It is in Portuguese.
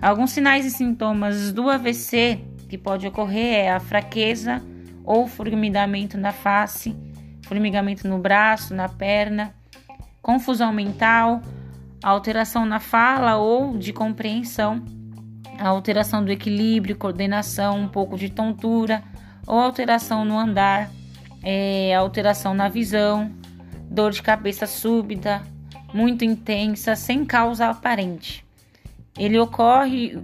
Alguns sinais e sintomas do AVC que pode ocorrer é a fraqueza ou formigamento na face, formigamento no braço, na perna, confusão mental, alteração na fala ou de compreensão, alteração do equilíbrio, coordenação, um pouco de tontura ou alteração no andar, é, alteração na visão, dor de cabeça súbita, muito intensa, sem causa aparente. Ele ocorre